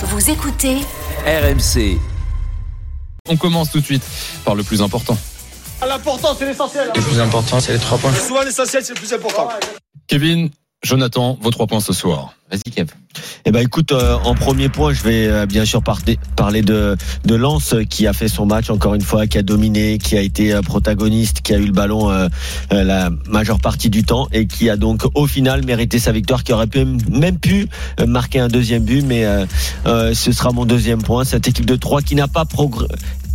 Vous écoutez RMC. On commence tout de suite par le plus important. L'important, c'est l'essentiel. Le plus important, c'est les trois points. Souvent, l'essentiel, c'est le plus important. Kevin, Jonathan, vos trois points ce soir. Vas-y Kev. Eh ben écoute, euh, en premier point, je vais euh, bien sûr parler, parler de de Lens euh, qui a fait son match encore une fois, qui a dominé, qui a été euh, protagoniste, qui a eu le ballon euh, euh, la majeure partie du temps et qui a donc au final mérité sa victoire, qui aurait pu, même pu euh, marquer un deuxième but, mais euh, euh, ce sera mon deuxième point. Cette équipe de trois qui n'a pas progr-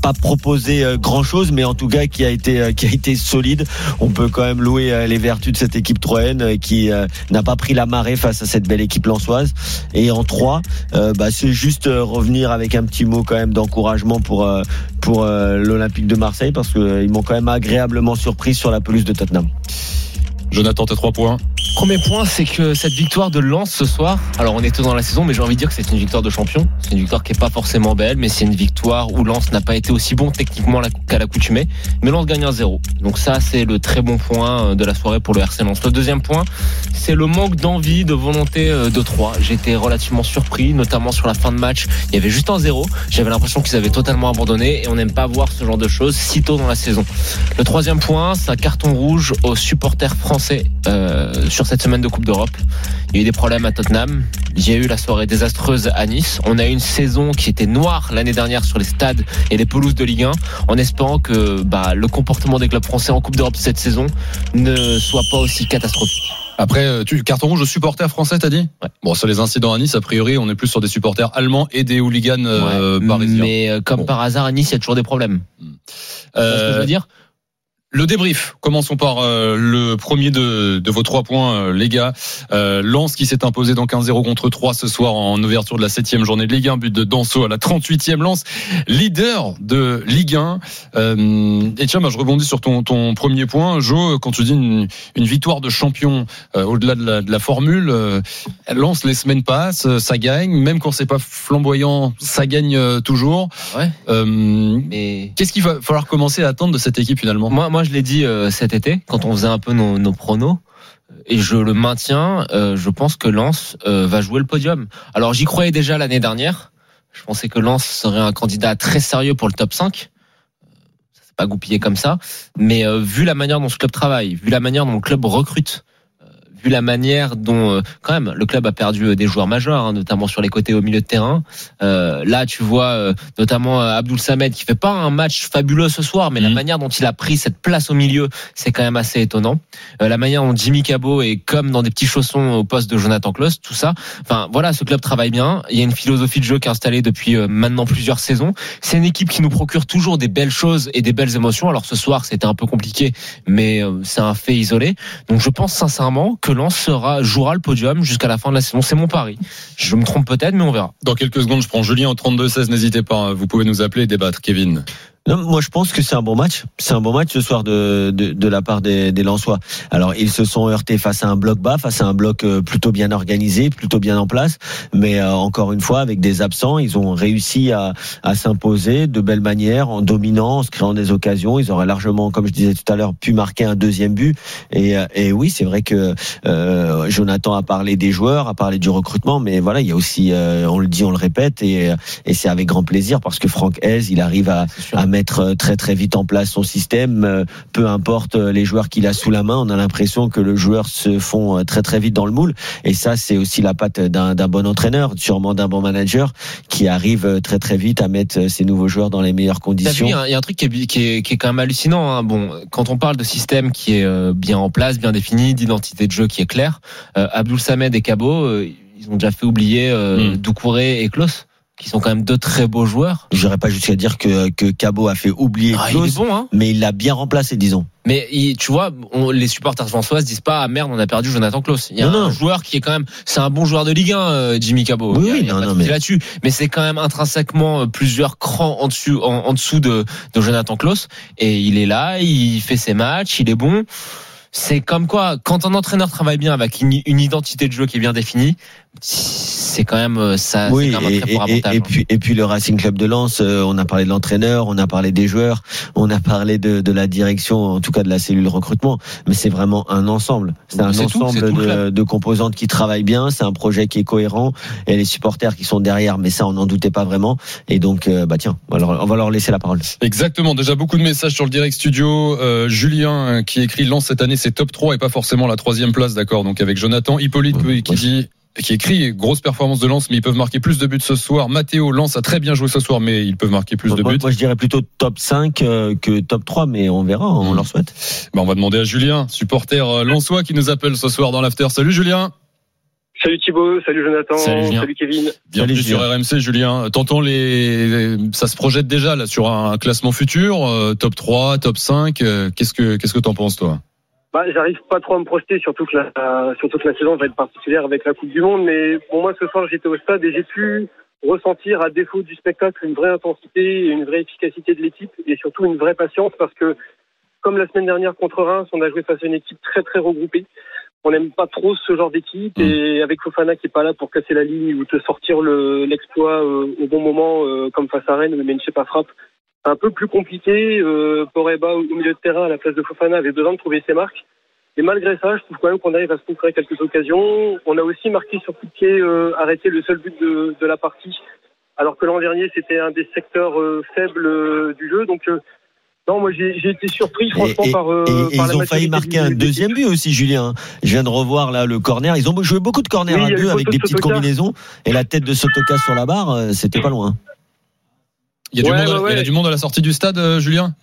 pas proposé grand chose, mais en tout cas qui a été euh, qui a été solide. On peut quand même louer euh, les vertus de cette équipe troyenne euh, qui euh, n'a pas pris la marée face à cette belle équipe lançoise. Et en trois, euh, bah, c'est juste euh, revenir avec un petit mot quand même d'encouragement pour euh, pour euh, l'Olympique de Marseille parce qu'ils m'ont quand même agréablement surpris sur la pelouse de Tottenham. Jonathan, tes trois points. Premier point, c'est que cette victoire de Lens ce soir, alors on est tôt dans la saison, mais j'ai envie de dire que c'est une victoire de champion. C'est une victoire qui est pas forcément belle, mais c'est une victoire où Lens n'a pas été aussi bon techniquement qu'à l'accoutumée. Mais Lens gagne un 0. Donc ça, c'est le très bon point euh, de la soirée pour le RC Lens. Le deuxième point, c'est le manque d'envie, de volonté euh, de Troyes. J'étais relativement surpris, notamment sur la fin de match. Il y avait juste un 0. J'avais l'impression qu'ils avaient totalement abandonné et on n'aime pas voir ce genre de choses si tôt dans la saison. Le troisième point, c'est un carton rouge aux supporters français euh, sur cette semaine de Coupe d'Europe. Il y a eu des problèmes à Tottenham. Il y a eu la soirée désastreuse à Nice. On a eu une saison qui était noire l'année dernière sur les stades et les pelouses de Ligue 1, en espérant que bah, le comportement des clubs français en Coupe d'Europe cette saison ne soit pas aussi catastrophique. Après, euh, tu, carton rouge aux supporters français, t'as dit? Ouais. Bon, sur les incidents à Nice, a priori, on est plus sur des supporters allemands et des hooligans euh, Ouais. parisiens. Mais euh, comme Bon. par hasard à Nice, il y a toujours des problèmes. C'est ce que je Euh, veux dire? Le débrief. Commençons par euh, le premier de, de vos trois points, euh, les gars. Euh, Lens qui s'est imposé donc 1-0 contre 3 ce soir en ouverture de la septième journée de Ligue 1. But de Danso à la 38e Lens, leader de Ligue 1. Euh, et tiens, bah, je rebondis sur ton, ton premier point, Jo. Quand tu dis une, une victoire de champion euh, au-delà de la, de la formule, euh, Lens les semaines passent, ça gagne. Même quand c'est pas flamboyant, ça gagne toujours. Ouais. Euh, Mais Qu'est-ce qu'il va falloir commencer à attendre de cette équipe finalement? Moi, moi, je l'ai dit euh, cet été quand on faisait un peu nos, nos pronos. Et je le maintiens. euh, je pense que Lens euh, va jouer le podium. Alors, j'y croyais déjà l'année dernière. Je pensais que Lens serait un candidat très sérieux pour le top 5. Euh, Ça s'est pas goupillé comme ça. Mais vu la manière dont ce club travaille, vu la manière dont le club recrute, vu la manière dont euh, quand même le club a perdu euh, des joueurs majeurs, hein, notamment sur les côtés au milieu de terrain. Euh, là, tu vois euh, notamment Abdoul Samed qui fait pas un match fabuleux ce soir, mais la Mhm. manière dont il a pris cette place au milieu, c'est quand même assez étonnant. Euh, la manière dont Jimmy Cabot est comme dans des petits chaussons au poste de Jonathan Klaus, tout ça. Enfin voilà, ce club travaille bien. Il y a une philosophie de jeu qui est installée depuis maintenant plusieurs saisons. C'est une équipe qui nous procure toujours des belles choses et des belles émotions. Alors ce soir, c'était un peu compliqué, mais c'est un fait isolé. Donc je pense sincèrement que Sera jouera le podium jusqu'à la fin de la saison. C'est mon pari. Je me trompe peut-être, mais on verra. Dans quelques secondes, je prends Julien au 32-16. N'hésitez pas, hein. vous pouvez nous appeler et débattre, Kevin. Non, moi je pense que c'est un bon match. C'est un bon match ce soir de, de, de la part des, des Lensois. Alors ils se sont heurtés face à un bloc bas, face à un bloc euh, plutôt bien organisé, plutôt bien en place. Mais euh, encore une fois, avec des absents, ils ont réussi à, à s'imposer de belle manière, en dominant, en se créant des occasions. Ils auraient largement, comme je disais tout à l'heure, pu marquer un deuxième but. Et, euh, et oui, c'est vrai que euh, Jonathan a parlé des joueurs, a parlé du recrutement, mais voilà, il y a aussi, euh, on le dit, on le répète, et, et c'est avec grand plaisir parce que Franck Hez, il arrive à, à mettre euh, très très vite en place son système. Euh, Peu importe euh, les joueurs qu'il a sous la main, on a l'impression que le joueur se fond très très vite dans le moule. Et ça, c'est aussi la patte d'un bon entraîneur, sûrement d'un bon manager, qui arrive très très vite à mettre ses nouveaux joueurs dans les meilleures conditions. il y a un- il y, a un truc qui est, qui est, qui est quand même hallucinant. Hein. Bon, quand on parle de système qui est bien en place, bien défini, d'identité de jeu qui est claire, euh, Abdoul Samed et Cabot, euh, ils ont déjà fait oublier euh, Mm. Doucouré et Klaus, qui sont quand même deux très beaux joueurs. J'irais pas jusqu'à dire que que Cabot a fait oublier Ah, Klose, bon, hein. mais il l'a bien remplacé, disons. Mais il- tu vois, on- les supporters françois se disent pas ah merde, on a perdu Jonathan Klaus. Il y a Non, un non. joueur qui est quand même, c'est un bon joueur de Ligue 1, euh, Jimmy Cabot. Oui, Il y a- non, mais- là-dessus. Mais c'est quand même intrinsèquement euh, plusieurs crans en dessus, en, en dessous de, de Jonathan Klaus. Et il est là, il fait ses matchs, il est bon. C'est comme quoi, quand un entraîneur travaille bien avec une, une identité de jeu qui est bien définie, c'est quand même euh, ça. Oui, quand même un et, très et- avantage. et puis, et puis le Racing Club de Lens, euh, on a parlé de l'entraîneur, on a parlé des joueurs, on a parlé de, de la direction, en tout cas de la cellule recrutement, mais c'est vraiment un ensemble. C'est un ensemble tout de, composantes qui travaillent bien, c'est un projet qui est cohérent, et les supporters qui sont derrière, mais ça on n'en doutait pas vraiment. Et donc, euh, bah tiens, on va, leur, on va leur laisser la parole. Exactement. Déjà beaucoup de messages sur le direct studio. Euh, Julien qui écrit Lance cette année, c'est top 3 et pas forcément la troisième place, d'accord. Donc avec Jonathan Hippolyte Ouais, qui ouais. dit qui écrit grosse performance de Lance, mais ils peuvent marquer plus de buts ce soir. Mathéo Lance a très bien joué ce soir, mais ils peuvent marquer plus de buts. moi, je dirais plutôt top 5 euh, que top 3, mais on verra, on Mm. leur souhaite. Bah, on va demander à Julien, supporter euh, Lensois, qui nous appelle ce soir dans l'after. Salut Julien. Salut Thibaut, salut Jonathan, Salut Julien. Kevin. Bienvenue Salut, sur Julien. RMC, Julien. T'entends les, ça se projette déjà là sur un classement futur, euh, top 3, top 5. euh, Qu'est-ce que, qu'est-ce que t'en penses toi? Bah, j'arrive pas trop à me projeter, surtout que la, surtout que la saison va être particulière avec la Coupe du Monde. Mais pour moi, ce soir, j'étais au stade et j'ai pu ressentir, à défaut du spectacle, une vraie intensité, une vraie efficacité de l'équipe et surtout une vraie patience parce que, comme la semaine dernière contre Reims, on a joué face à une équipe très très regroupée. On n'aime pas trop ce genre d'équipe et avec Fofana qui est pas là pour casser la ligne ou te sortir le- l'exploit euh, au bon moment, euh, comme face à Rennes, mais ne pas frappe. Un peu plus compliqué. Euh, Poreba au milieu de terrain à la place de Fofana avait besoin de trouver ses marques. Et malgré ça, je trouve quand même qu'on arrive à se procurer quelques occasions. On a aussi marqué sur coup de pied, euh, arrêté le seul but de, de la partie, alors que l'an dernier c'était un des secteurs euh, faibles euh, du jeu. Donc euh, non, moi j'ai été surpris franchement et, par. euh, et- par ils la ont failli marquer un de deuxième but aussi, Julien. Je viens de revoir là le corner. Ils ont joué beaucoup de corners Oui, à deux eu avec des de petites combinaisons. Et la tête de Sotoka sur la barre, euh, c'était pas loin. Il y a, Ouais, du, monde, ouais, il y a ouais. du monde à la sortie du stade, euh, Julien?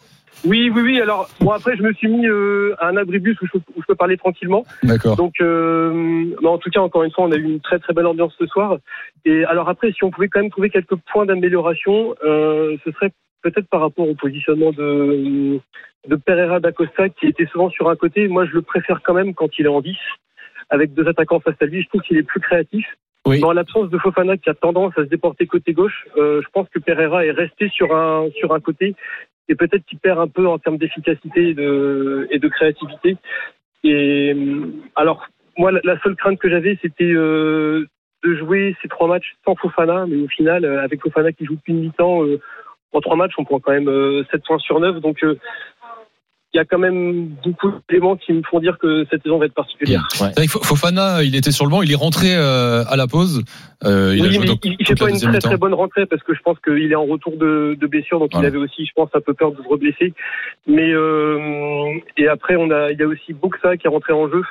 Oui, oui, oui. Alors bon après je me suis mis euh, à un abribus où je, peux- où je peux parler tranquillement. D'accord. Donc, euh, mais en tout cas, encore une fois, on a eu une très très belle ambiance ce soir. Et alors après, si on pouvait quand même trouver quelques points d'amélioration, euh, ce serait peut-être par rapport au positionnement de, de Pereira d'Acosta, qui était souvent sur un côté. Moi, je le préfère quand même quand il est en 10, avec deux attaquants face à lui. Je trouve qu'il est plus créatif. Oui. Dans l'absence de Fofana qui a tendance à se déporter côté gauche, euh, je pense que Pereira est resté sur un sur un côté et peut-être qu'il perd un peu en termes d'efficacité et de, créativité. Et euh, alors, moi, la- seule crainte que j'avais, c'était euh, de jouer ces trois matchs sans Fofana, mais au final, avec Fofana qui joue depuis une mi-temps, en trois matchs, on prend quand même euh, 7 points sur 9. Donc, il y a quand même beaucoup d'éléments qui me font dire que cette saison va être particulière. Ouais. Fofana, il était sur le banc, il est rentré euh, à la pause. Euh, il a oui, mais donc il, fait pas une très très bonne rentrée parce que je pense qu'il est en retour de, de blessure, donc Voilà. il avait aussi, je pense, un peu peur de se reblesser. Mais euh, et après, on a, il y a aussi Boxa qui est rentré en jeu.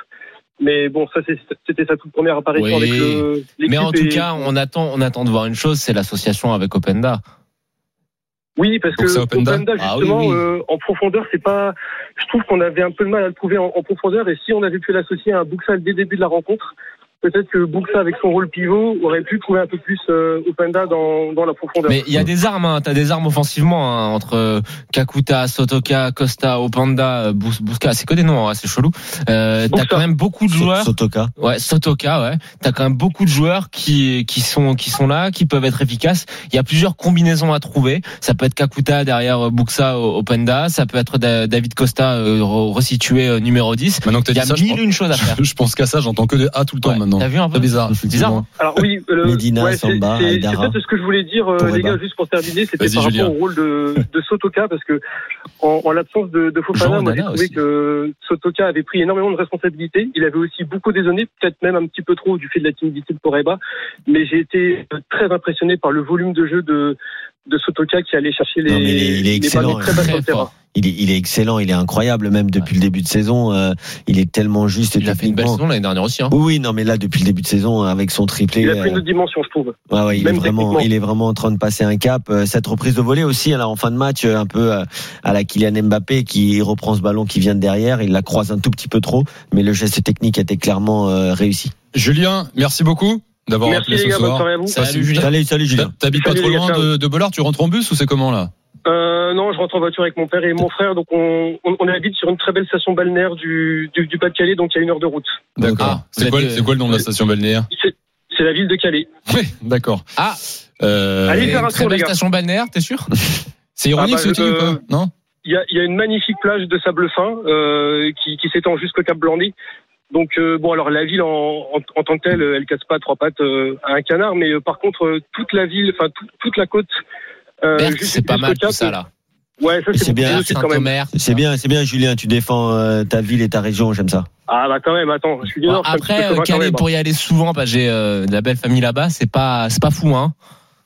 Mais bon, ça c'était sa toute première apparition Oui. avec le. l'équipe Mais en tout et- cas, on attend, on attend de voir une chose, c'est l'association avec Openda. Oui, parce que Openda. Ah oui, justement, oui. euh, en profondeur, c'est pas. Je trouve qu'on avait un peu de mal à le trouver en, en profondeur, et si on avait pu l'associer à un Buxa dès le début de la rencontre, peut-être que Buxa, avec son rôle pivot, aurait pu trouver un peu plus euh, Openda dans, dans la profondeur. Mais il y a des armes, hein. t'as des armes offensivement hein, entre euh, Kakuta, Sotoka, Costa, Openda, euh, Bouska, c'est que des noms, hein, c'est chelou. Euh, t'as quand même beaucoup de joueurs. Sotoka. Ouais, Sotoka, ouais. T'as quand même beaucoup de joueurs qui qui sont qui sont là, qui peuvent être efficaces. Il y a plusieurs combinaisons à trouver. Ça peut être Kakuta derrière euh, Buxa, Openda. Ça peut être Da- David Costa euh, re- resitué numéro 10. Maintenant que Il t'as y a dit ça, je mille pense, une choses à faire. je pense qu'à ça, j'entends que des A tout le temps Ouais. maintenant. T'as vu un peu Très bizarre. Bizarre. effectivement. Alors oui, le, Medina, ouais, c'est- Samba, peut-être ce que je voulais dire, euh, les gars, juste pour terminer, c'était par Julien. rapport au rôle de, de Sotoka, parce que en, en l'absence de, de Fofana, moi j'ai trouvé aussi. que Sotoka avait pris énormément de responsabilités. Il avait aussi beaucoup dézonné, peut-être même un petit peu trop du fait de la timidité de Poreba, mais j'ai été euh, très impressionné par le volume de jeu de, de Sotoka qui allait chercher les, Non, mais il est- il est les excellent, très bas sur Très le terrain. fort. Il est, il est excellent, il est incroyable même depuis le début de saison. euh, il est tellement juste Il a fait une belle saison l'année dernière aussi. Hein. Oui, oui, non, mais là depuis le début de saison, avec son triplé, Il a pris une euh, autre dimension, je trouve. ouais, ouais, il est vraiment, il est vraiment en train de passer un cap. Euh, Cette reprise de volée aussi, là, en fin de match, euh, un peu euh, à la Kylian Mbappé qui reprend ce ballon qui vient de derrière, il la croise un tout petit peu trop, mais le geste technique était clairement euh, réussi. Julien, merci beaucoup d'avoir appelé ce gars, bonne sois. soirée à vous. Salut Julien. Salut, salut Julien. T'habites pas trop loin de, de Bollard, tu rentres en bus ou c'est comment là? Euh, non, je rentre en voiture avec mon père et mon frère, donc on, on, on habite sur une très belle station balnéaire du, du, du Pas-de-Calais, donc il y a une heure de route. D'accord. Ah, c'est quoi, êtes, c'est quoi le nom de la station balnéaire C'est la ville de Calais. Oui, d'accord. Ah, Euh, Allez faire un très tour, belle les gars. station balnéaire, t'es sûr c'est ironique Ah bah, ce dis ou euh, pas Non Il y a, il y a une magnifique plage de sable fin euh, qui, qui s'étend jusqu'au Cap Blanc-Nez. Donc euh, bon, alors la ville en, en, en tant que telle, elle casse pas trois pattes euh, à un canard, mais euh, par contre euh, toute la ville, enfin tout- toute la côte. Euh, c'est pas mal tout ça là. Ouais, ça C'est c'est bien. Saint-Omer. C'est bien, c'est bien, Julien. Tu défends euh, ta ville et ta région. J'aime ça. Ah bah quand même, attends, je suis du Nord. c'est après, euh, Calais, même, hein. pour y aller souvent, que j'ai euh, de la belle famille là-bas, c'est pas, c'est pas fou, hein.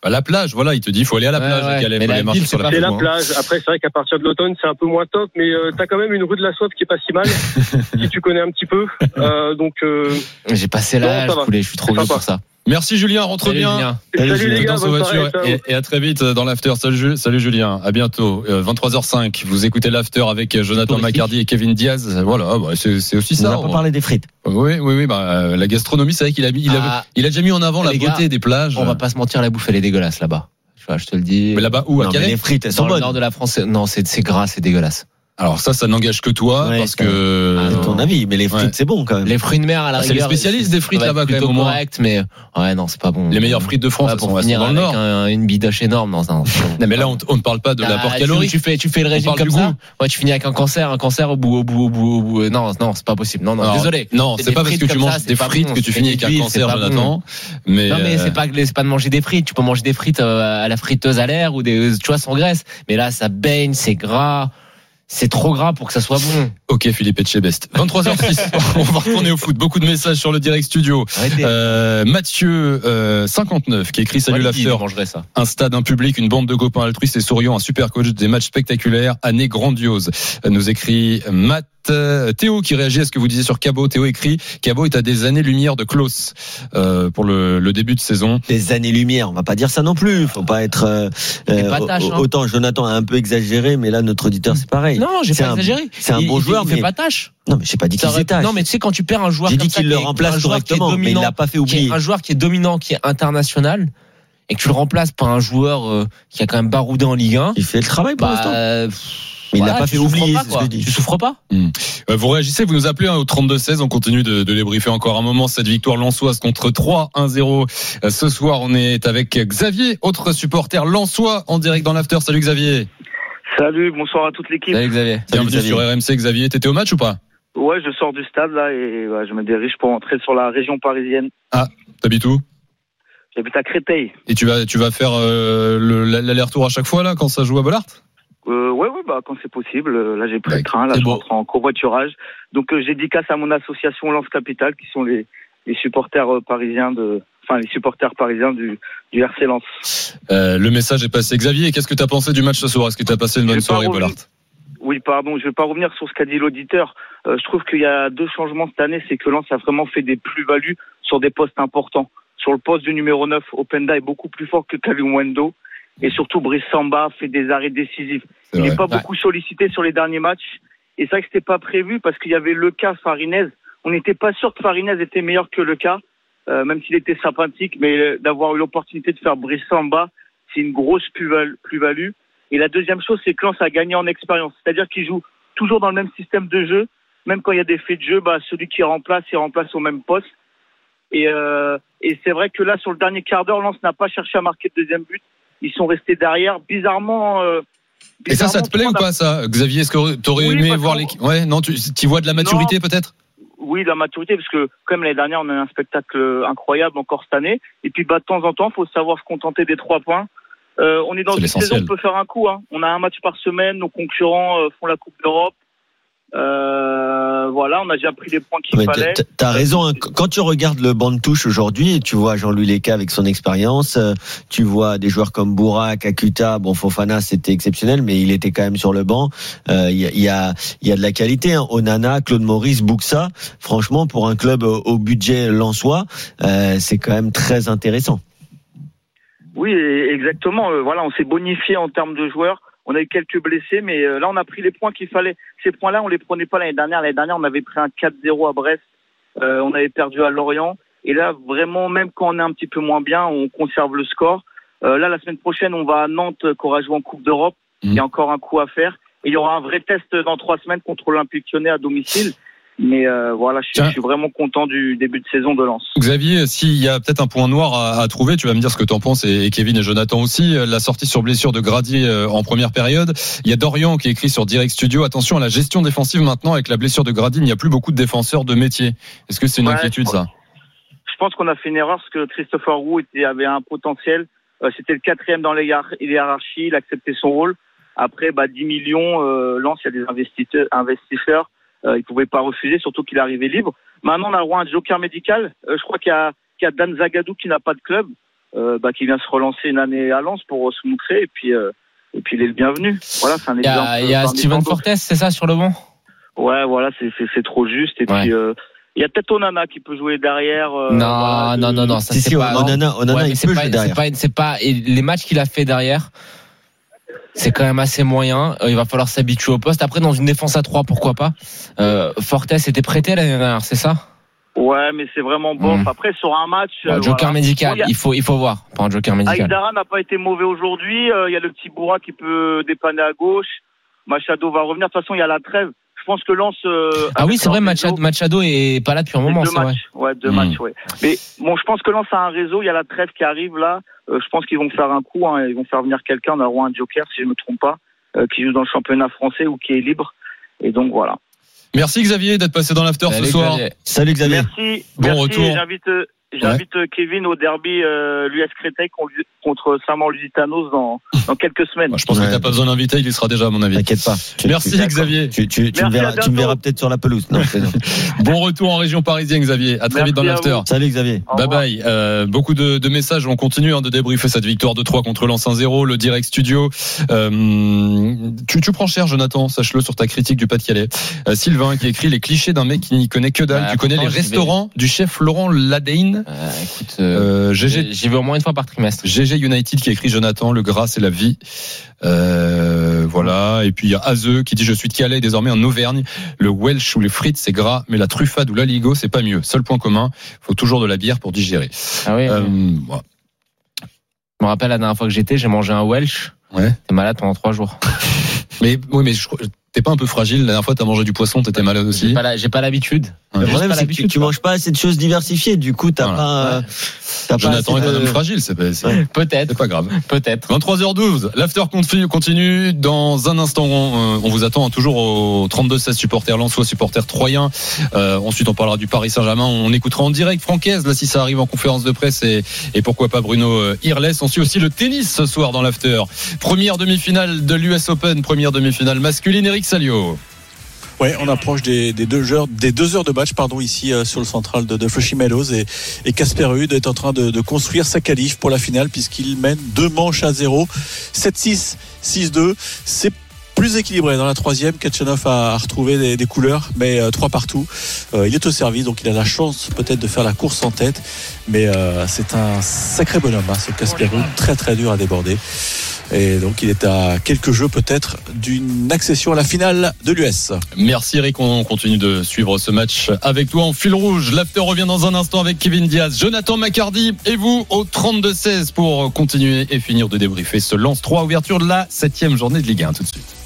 Bah, La plage, voilà, il te dit, il faut aller à la Ouais, plage. ouais. Calais, Mais faut la aller marcher ville, sur c'est la pas C'est la plage. Après, c'est vrai qu'à partir de l'automne, c'est un peu moins top, mais euh, t'as quand même une rue de la Soif qui est pas si mal, si tu connais un petit peu. Euh, donc, euh, J'ai passé l'âge, je suis trop C'est vieux pour ça. Merci Julien, rentre Salut, bien. Julien. Salut, salut, Julien. les gars, Dans voiture et, et à très vite dans l'after. Salut, Ju- salut Julien, à bientôt. Euh, 23h05, vous écoutez l'after avec Jonathan Touristique. McCardy et Kevin Diaz. Voilà, bah, c'est c'est aussi On ça. n'a pas parlé des frites. Oui, oui, oui. Bah, euh, la gastronomie, c'est vrai qu'il a, mis- il, a, Ah, il a déjà mis en avant la Les beauté gars, des plages. on va pas se mentir, la bouffe elle est dégueulasse là-bas. Tu vois, je te le dis. Mais là-bas où? À Non, mais Calais? les frites, elles Dans sont le bonnes. nord de la France, non, c'est c'est gras, c'est dégueulasse. Alors ça, ça n'engage que toi Ouais, parce que. C'est ton avis, mais les frites, Ouais. c'est bon quand même. Les fruits de mer à la Ah, c'est les spécialistes des frites là-bas, quand même, plutôt au moins. correct, mais ouais, non, c'est pas bon. Les meilleures frites de France, Ouais, pour finir dans le Nord. un- une bidoche énorme dans un. Non, mais là, on, on ne parle pas de Ah, l'apport calorique. Tu fais, tu fais le régime comme ça. Ouais, tu finis avec un cancer, un cancer au bout, au bout, au bout, au bout. Non, non, c'est pas possible. Non, non, Alors, désolé. Non, c'est pas parce que tu manges des frites que tu finis avec un cancer, Jonathan. Mais, Non mais euh, c'est pas que les- c'est pas de manger des frites. Tu peux manger des frites euh, à la friteuse à l'air ou des tu vois sans graisse. Mais là ça baigne, c'est gras, c'est trop gras pour que ça soit bon. Ok, Philippe Etchebest. 23h06. on va retourner au foot. Beaucoup de messages sur le direct studio. Euh, Mathieu, euh, 59, qui écrit Salut l'after. Un stade, un public, une bande de copains altruistes et souriants, un super coach, des matchs spectaculaires, année grandiose. Euh, Nous écrit Matt. Euh, Théo qui réagit à ce que vous disiez sur Cabot. Théo écrit Cabot est à des années-lumière de Klaus euh, pour le, le début de saison. Des années-lumière, on va pas dire ça non plus. Faut pas être. euh, euh, pas tâche, hein. Autant Jonathan a un peu exagéré, mais là notre auditeur c'est pareil. Non, j'ai pas un- exagéré. c'est un Il- bon il- joueur, Il fait mais- pas tâche. Non, mais j'ai pas dit Ça qu'il s'étage. Non, mais tu sais quand tu perds un joueur J'ai dit qu'il le qui est- remplace correctement, mais il l'a pas fait qui est oublier. un joueur qui est dominant, qui est international, et que tu le remplaces par un joueur euh, qui a quand même baroudé en Ligue 1. Il fait le travail pour Bah, l'instant. Il voilà, l'a pas tu fait souffres oublier, pas, ce quoi. que je dis. Tu souffres pas Euh, Vous réagissez, vous nous appelez hein, au 32-16. On continue de, de les briefer encore un moment. Cette victoire lensoise contre 3-1-0. Euh, Ce soir, on est avec Xavier, autre supporter lensois en direct dans l'after. Salut Xavier. Salut, bonsoir à toute l'équipe. Salut Xavier. Bienvenue Xavier. sur RMC. Xavier, t'étais au match ou pas? Ouais, je sors du stade là et ouais, je me dirige pour entrer sur la région parisienne. T'habites où? J'habite à Créteil. Et tu vas, tu vas faire euh, le- l'aller-retour à chaque fois là quand ça joue à Bollard? Euh, ouais, ouais, bah quand c'est possible. Euh, Là, j'ai pris le train. Là, je rentre en covoiturage. Donc, euh, j'ai dédicace à mon association Lance Capital, qui sont les, les supporters euh, parisiens de, enfin les supporters parisiens du, du RC Lens. Euh, Le message est passé. Xavier, qu'est-ce que t'as pensé du match ce soir? Est-ce que t'as passé une bonne soirée. Bollard? Oui, pardon, je vais pas revenir sur ce qu'a dit l'auditeur. Euh, je trouve qu'il y a deux changements cette année, c'est que Lens a vraiment fait des plus-values sur des postes importants. Sur le poste du numéro 9, Openda est beaucoup plus fort que Calum Wendo. Et surtout, Brice Samba fait des arrêts décisifs. Il n'est pas Ouais. beaucoup sollicité sur les derniers matchs. Et c'est vrai que c'était pas prévu parce qu'il y avait le cas Farinez. On n'était pas sûr que Farinez était meilleur que le cas, euh, même s'il était sympathique, mais euh, d'avoir eu l'opportunité de faire Brice Samba, c'est une grosse plus-val- plus-value. Et la deuxième chose, c'est que Lens a gagné en expérience. C'est-à-dire qu'il joue toujours dans le même système de jeu. Même quand il y a des faits de jeu, bah, celui qui remplace, il remplace au même poste. Et, euh, et c'est vrai que là, sur le dernier quart d'heure, Lens n'a pas cherché à marquer le deuxième but. Ils sont restés derrière. Bizarrement. euh, Et ça, ça te plaît ou pas ça Xavier, est-ce que t'aurais Oui, aimé voir l'équipe Ouais, non, tu y vois de la maturité peut-être? Oui, la maturité, parce que comme l'année dernière, on a eu un spectacle incroyable encore cette année. Et puis, bah, de temps en temps, faut savoir se contenter des trois points. Euh, on est dans une saison, on peut faire un coup. Hein. On a un match par semaine, nos concurrents euh, font la Coupe d'Europe. Euh, voilà, on a déjà pris les points qu'il Mais fallait. t'as- raison. hein. Quand tu regardes le banc de touche aujourd'hui, tu vois Jean-Louis Leca avec son expérience, euh, tu vois des joueurs comme Bourak, Akuta, bon Fofana c'était exceptionnel, mais il était quand même sur le banc. Euh, Il y, a, il y, a, il y a de la qualité. Hein. Onana, Claude Maurice, Buxa. Franchement, pour un club au, budget lensois, euh, c'est quand même très intéressant. Oui, exactement. Euh, voilà, on s'est bonifié en termes de joueurs. On a eu quelques blessés, mais euh, là, on a pris les points qu'il fallait. Ces points-là, on les prenait pas l'année dernière. L'année dernière, on avait pris un 4-0 à Brest. Euh, on avait perdu à Lorient. Et là, vraiment, même quand on est un petit peu moins bien, on conserve le score. Euh, là, la semaine prochaine, on va à Nantes, euh, qu'on aura joué en Coupe d'Europe. Il y a encore un coup à faire. Et il y aura un vrai test dans trois semaines contre l'Olympique Lyonnais à domicile. Mais euh, voilà, je, je suis vraiment content du début de saison de Lens. Xavier, s'il y a peut-être un point noir à, à trouver, tu vas me dire ce que tu en penses et, et Kevin et Jonathan aussi. La sortie sur blessure de Grady euh, en première période. Il y a Dorian qui écrit sur Direct Studio. Attention à la gestion défensive maintenant avec la blessure de Grady. Il n'y a plus beaucoup de défenseurs de métier. Est-ce que c'est une Ouais, inquiétude ça? Je pense qu'on a fait une erreur parce que Christopher Roux était, avait un potentiel. Euh, C'était le quatrième dans les hiérar- hiérarchies. Il acceptait son rôle. Après, bah, 10 millions, euh, Lens, il y a des investisseurs. Euh, il pouvait pas refuser, surtout qu'il arrivé libre. Maintenant, on a le droit à un joker médical. Euh, je crois qu'il y a, qu'il y a Dan Zagadou qui n'a pas de club, euh, bah, qui vient se relancer une année à Lens pour se montrer. Et puis, euh, et puis il est le bienvenu. Voilà, c'est un Il y exemple. a, il y a Steven. Fortes, c'est ça, sur le banc? Ouais, voilà, c'est c'est- c'est trop juste. Et Ouais. puis, euh, il y a peut-être Onana qui peut jouer derrière. euh, Non, voilà, non, non, non, ça Si, c'est si, pas. Onana, Onana, Ouais, il c'est peut pas, jouer c'est derrière. pas, c'est pas, et les matchs qu'il a fait derrière, c'est quand même assez moyen. Euh, Il va falloir s'habituer au poste. Après, dans une défense à 3, pourquoi pas. Euh, Fortes était prêté l'année dernière, c'est ça Ouais, mais c'est vraiment bof. Mhm. Après, sur un match. Ouais, euh, Joker voilà. médical, il faut, il faut voir. Pas un Joker médical. Aïdara n'a pas été mauvais aujourd'hui. Euh, Il y a le petit Bourra qui peut dépanner à gauche. Machado va revenir. De toute façon, il y a la trêve. Je pense que Lens. euh, Ah oui, c'est vrai, Machado, Machado est pas là depuis un moment, deux c'est vrai. matchs. Ouais, deux Mhm. matchs, ouais. Mais bon, je pense que Lens a un réseau. Il y a la trêve qui arrive là. Euh, je pense qu'ils vont faire un coup. Hein. Ils vont faire venir quelqu'un. On a un Joker, si je me trompe pas, euh, qui joue dans le championnat français ou qui est libre. Et donc voilà. Merci Xavier d'être passé dans l'after ce soir. Xavier. Salut Xavier. Merci. Bon merci. retour. Et J'invite, euh, j'invite Kevin au derby euh, l'US Créteil con- contre Saint-Maur-Lusitanos dans, dans quelques semaines. Je pense que t'as pas besoin d'inviter, il y sera déjà à mon avis. T'inquiète pas. Tu- Merci tu- Xavier. Tu, tu, tu, me Merci, verras, tu me verras peut-être sur la pelouse. Non, c'est non. Bon retour en région parisienne Xavier. À très Merci vite dans l'after. Salut Xavier. Bye bye. Euh, beaucoup de, de messages. On continue hein, de débriefer cette victoire de 3 contre Lens 1-0. Le direct studio. Euh, tu, tu prends cher, Jonathan. Sache-le sur ta critique du Pas-de-Calais. Euh, Sylvain qui écrit les clichés d'un mec qui n'y connaît que dalle. Bah, tu connais les vais. restaurants du chef Laurent Ladeine. Euh, écoute, euh, Euh, GG, j'y vais au moins une fois par trimestre. GG United qui écrit Jonathan, le gras c'est la vie. Euh, voilà. Et puis il y a Azeux qui dit je suis de Calais désormais en Auvergne. Le Welsh ou les frites c'est gras, mais la truffade ou l'aligo c'est pas mieux. Seul point commun, faut toujours de la bière pour digérer. Ah oui, Euh, oui. voilà. je me rappelle la dernière fois que j'étais, j'ai mangé un Welsh. Ouais. J'étais malade pendant trois jours. Mais oui, mais je crois- t'es pas un peu fragile. La dernière fois, t'as mangé du poisson, t'étais malade aussi. j'ai pas l'habitude. Ouais. Le problème, c'est que tu, manges pas assez de choses diversifiées. Du coup, t'as Voilà. pas. Jonathan est un homme fragile, c'est Peut-être, c'est pas grave. peut-être. 23h12, l'after continue, continue. Dans un instant, on, euh, on vous attend toujours au 32-16 supporters Lensois, supporters troyens. Euh, ensuite, on parlera du Paris Saint-Germain. On écoutera en direct Francaise, là, si ça arrive en conférence de presse et, et pourquoi pas Bruno euh, Irles. On suit aussi le tennis ce soir dans l'after. Première demi-finale de l'US Open, première demi-finale masculine, Eric Salio. On approche des, deux heures, des deux heures de match, pardon, ici euh, sur le central de, de Flushing Meadows et, Casper Ruud est en train de, de construire sa qualif pour la finale puisqu'il mène deux manches à zéro, 7-6, 6-2. C'est plus équilibré dans la troisième. Kachanov a, retrouvé des, couleurs, mais euh, trois partout. Euh, il est au service, donc il a la chance peut-être de faire la course en tête, mais euh, c'est un sacré bonhomme, hein, ce Casper Ruud, très très dur à déborder. Et donc il est à quelques jeux peut-être d'une accession à la finale de l'US. Merci Eric, on continue de suivre ce match avec toi en fil rouge. L'after revient dans un instant avec Kevin Diaz, Jonathan McCardy et vous au 32-16 pour continuer et finir de débriefer ce lance 3 ouverture de la septième journée de Ligue 1 tout de suite.